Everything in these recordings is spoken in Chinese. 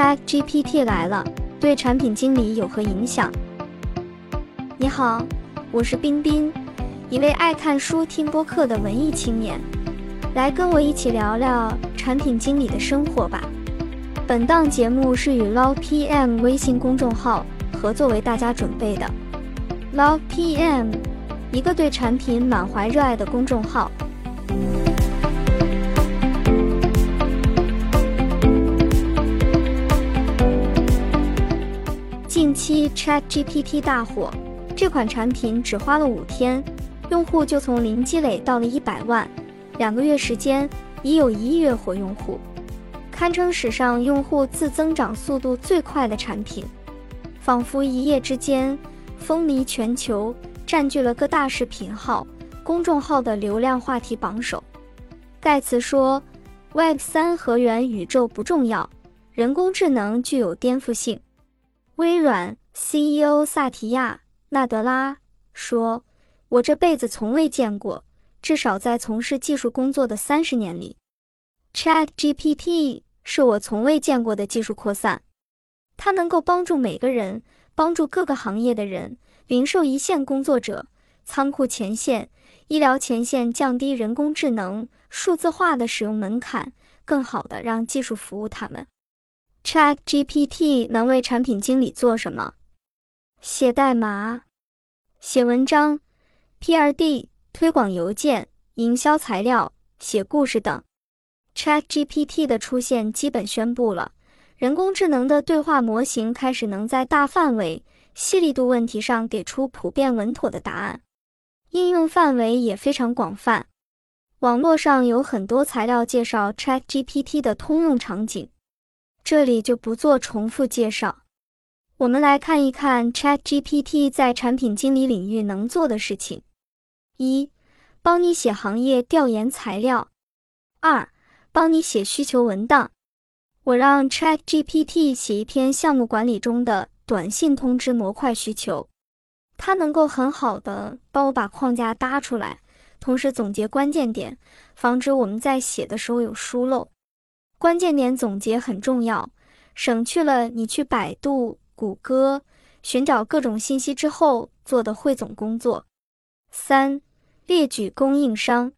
Chat GPT 来了，对产品经理有何影响？你好，我是冰冰，一位爱看书、听播客的文艺青年，来跟我一起聊聊产品经理的生活吧。本档节目是与 Love PM 微信公众号合作为大家准备的。Love PM，一个对产品满怀热爱的公众号。期 Chat GPT 大火，这款产品只花了五天，用户就从零积累到了一百万，两个月时间已有一亿月活用户，堪称史上用户自增长速度最快的产品，仿佛一夜之间风靡全球，占据了各大视频号、公众号的流量话题榜首。盖茨说：“Web 三和元宇宙不重要，人工智能具有颠覆性。”微软 CEO 萨提亚·纳德拉说：“我这辈子从未见过，至少在从事技术工作的三十年里，ChatGPT 是我从未见过的技术扩散。它能够帮助每个人，帮助各个行业的人，零售一线工作者、仓库前线、医疗前线，降低人工智能、数字化的使用门槛，更好的让技术服务他们。” Chat GPT 能为产品经理做什么？写代码、写文章、PRD、推广邮件、营销材料、写故事等。Chat GPT 的出现基本宣布了人工智能的对话模型开始能在大范围、细粒度问题上给出普遍稳妥的答案，应用范围也非常广泛。网络上有很多材料介绍 Chat GPT 的通用场景。这里就不做重复介绍，我们来看一看 ChatGPT 在产品经理领域能做的事情：一、帮你写行业调研材料；二、帮你写需求文档。我让 ChatGPT 写一篇项目管理中的短信通知模块需求，它能够很好的帮我把框架搭出来，同时总结关键点，防止我们在写的时候有疏漏。关键点总结很重要，省去了你去百度、谷歌寻找各种信息之后做的汇总工作。三、列举供应商，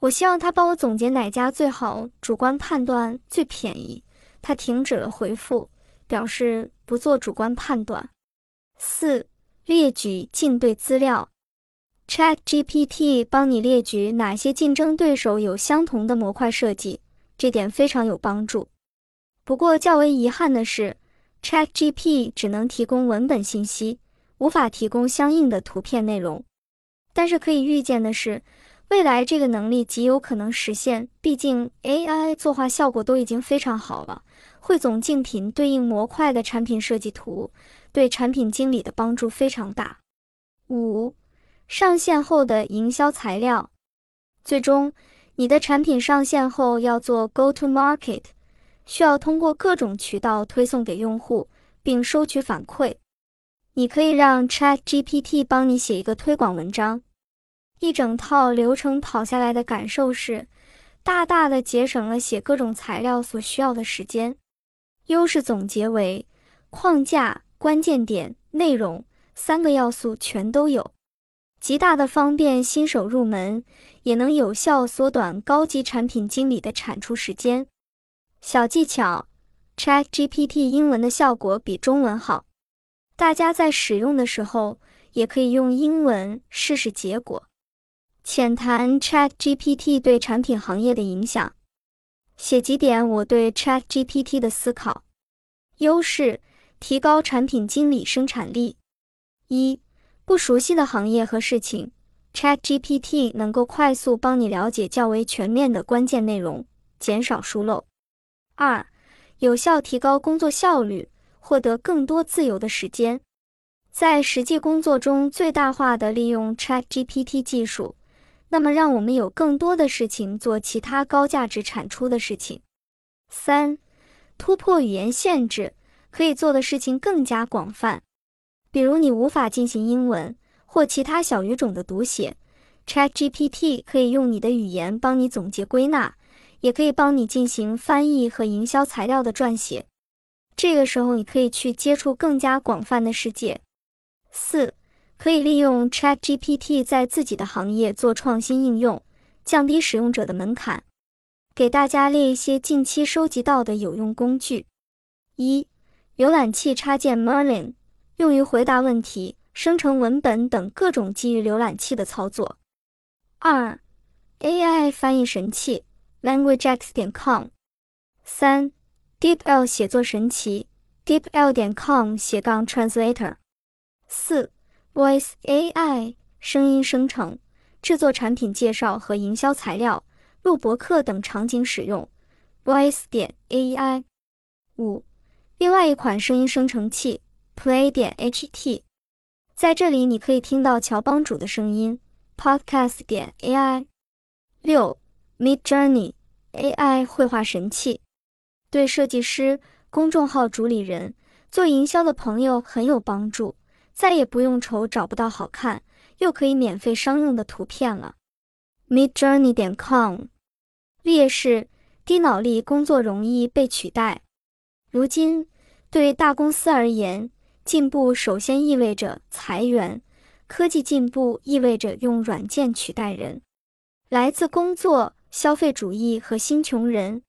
我希望他帮我总结哪家最好，主观判断最便宜。他停止了回复，表示不做主观判断。四、列举竞对资料，ChatGPT 帮你列举哪些竞争对手有相同的模块设计。这点非常有帮助。不过较为遗憾的是，ChatGPT 只能提供文本信息，无法提供相应的图片内容。但是可以预见的是，未来这个能力极有可能实现。毕竟 AI 作画效果都已经非常好了，汇总竞品对应模块的产品设计图，对产品经理的帮助非常大。五、上线后的营销材料，最终。你的产品上线后要做 Go to Market，需要通过各种渠道推送给用户，并收取反馈。你可以让 Chat GPT 帮你写一个推广文章，一整套流程跑下来的感受是，大大的节省了写各种材料所需要的时间。优势总结为：框架、关键点、内容三个要素全都有。极大的方便新手入门，也能有效缩短高级产品经理的产出时间。小技巧：ChatGPT 英文的效果比中文好，大家在使用的时候也可以用英文试试结果。浅谈 ChatGPT 对产品行业的影响，写几点我对 ChatGPT 的思考。优势：提高产品经理生产力。一不熟悉的行业和事情，ChatGPT 能够快速帮你了解较为全面的关键内容，减少疏漏。二、有效提高工作效率，获得更多自由的时间，在实际工作中最大化的利用 ChatGPT 技术，那么让我们有更多的事情做其他高价值产出的事情。三、突破语言限制，可以做的事情更加广泛。比如你无法进行英文或其他小语种的读写，ChatGPT 可以用你的语言帮你总结归纳，也可以帮你进行翻译和营销材料的撰写。这个时候你可以去接触更加广泛的世界。四，可以利用 ChatGPT 在自己的行业做创新应用，降低使用者的门槛。给大家列一些近期收集到的有用工具：一、浏览器插件 Merlin，用于回答问题、生成文本等各种基于浏览器的操作；二、AI 翻译神器 LanguageX 点 com；三、DeepL 写作神器 DeepL 点 com 斜杠 Translator；四、Voice AI 声音生成，制作产品介绍和营销材料。录博客等场景使用，Voice 点 AI。五，另外一款声音生成器，Play 点 HT，在这里你可以听到乔帮主的声音，Podcast 点 AI。六，Midjourney AI 绘画神器，对设计师、公众号主理人、做营销的朋友很有帮助，再也不用愁找不到好看又可以免费商用的图片了。Midjourney 点 com，劣势：低脑力工作容易被取代。如今，对大公司而言，进步首先意味着裁员，科技进步意味着用软件取代人。来自工作、消费主义和新穷人。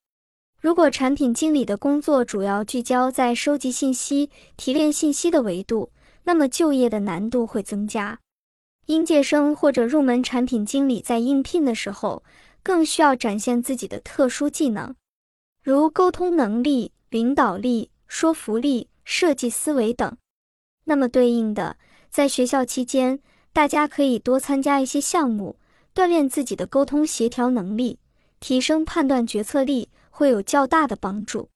如果产品经理的工作主要聚焦在收集信息、提炼信息的维度，那么就业的难度会增加。应届生或者入门产品经理在应聘的时候，更需要展现自己的特殊技能，如沟通能力、领导力、说服力、设计思维等。那么对应的，在学校期间，大家可以多参加一些项目，锻炼自己的沟通协调能力，提升判断决策力，会有较大的帮助。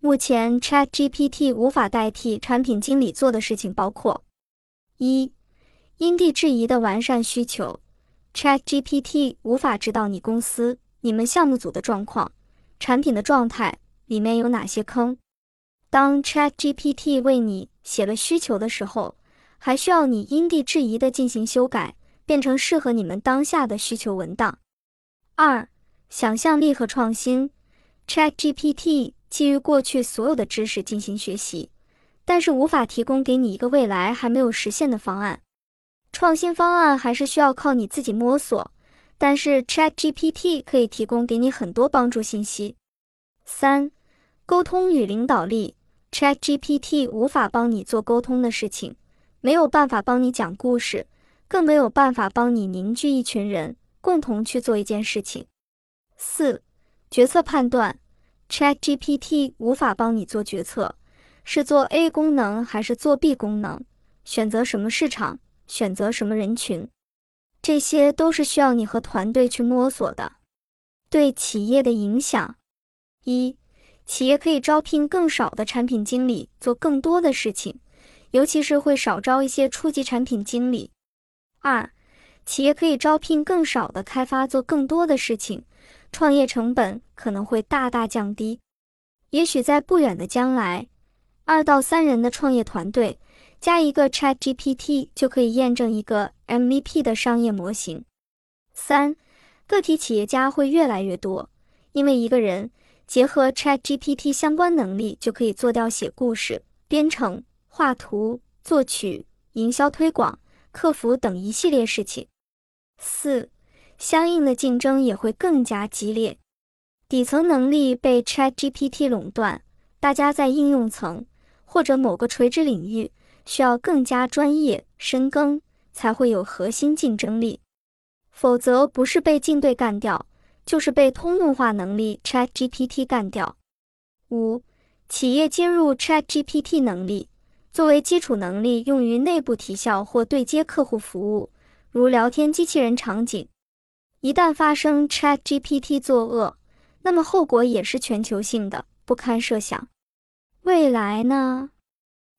目前，ChatGPT 无法代替产品经理做的事情包括：一。因地制宜的完善需求，ChatGPT 无法知道你公司、你们项目组的状况、产品的状态里面有哪些坑。当 ChatGPT 为你写了需求的时候，还需要你因地制宜的进行修改，变成适合你们当下的需求文档。二、想象力和创新，ChatGPT 基于过去所有的知识进行学习，但是无法提供给你一个未来还没有实现的方案。创新方案还是需要靠你自己摸索，但是 ChatGPT 可以提供给你很多帮助信息。三、沟通与领导力，ChatGPT 无法帮你做沟通的事情，没有办法帮你讲故事，更没有办法帮你凝聚一群人共同去做一件事情。四、决策判断，ChatGPT 无法帮你做决策，是做 A 功能还是做 B 功能，选择什么市场。选择什么人群，这些都是需要你和团队去摸索的。对企业的影响：一、企业可以招聘更少的产品经理做更多的事情，尤其是会少招一些初级产品经理；二、企业可以招聘更少的开发做更多的事情，创业成本可能会大大降低。也许在不远的将来，二到三人的创业团队。加一个 Chat GPT 就可以验证一个 MVP 的商业模型。三，个体企业家会越来越多，因为一个人结合 Chat GPT 相关能力，就可以做掉写故事、编程、画图、作曲、营销推广、客服等一系列事情。四，相应的竞争也会更加激烈，底层能力被 Chat GPT 垄断，大家在应用层或者某个垂直领域。需要更加专业深耕，才会有核心竞争力，否则不是被竞对干掉，就是被通用化能力 ChatGPT 干掉。五、企业接入 ChatGPT 能力，作为基础能力用于内部提效或对接客户服务，如聊天机器人场景。一旦发生 ChatGPT 作恶，那么后果也是全球性的，不堪设想。未来呢？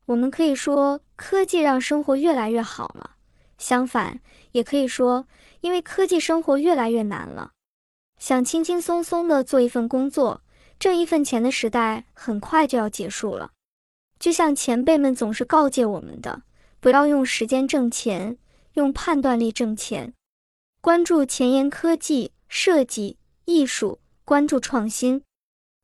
我们可以说，科技让生活越来越好了；相反，也可以说，因为科技，生活越来越难了。想轻轻松松的做一份工作，挣一份钱的时代，很快就要结束了。就像前辈们总是告诫我们的：不要用时间挣钱，用判断力挣钱。关注前沿科技、设计、艺术，关注创新，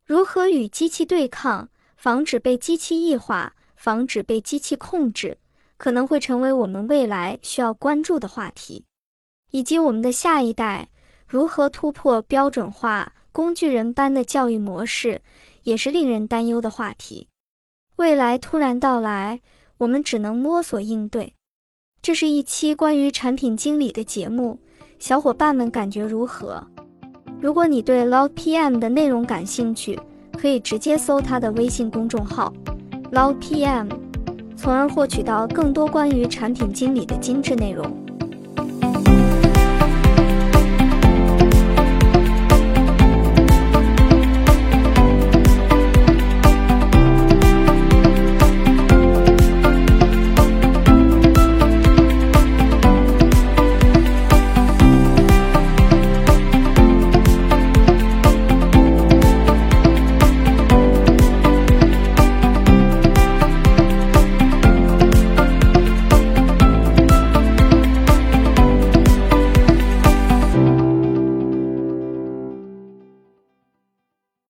如何与机器对抗。防止被机器异化，防止被机器控制，可能会成为我们未来需要关注的话题，以及我们的下一代如何突破标准化工具人般的教育模式，也是令人担忧的话题。未来突然到来，我们只能摸索应对。这是一期关于产品经理的节目，小伙伴们感觉如何？如果你对 Log PM 的内容感兴趣，可以直接搜他的微信公众号 Log PM，从而获取到更多关于产品经理的精致内容。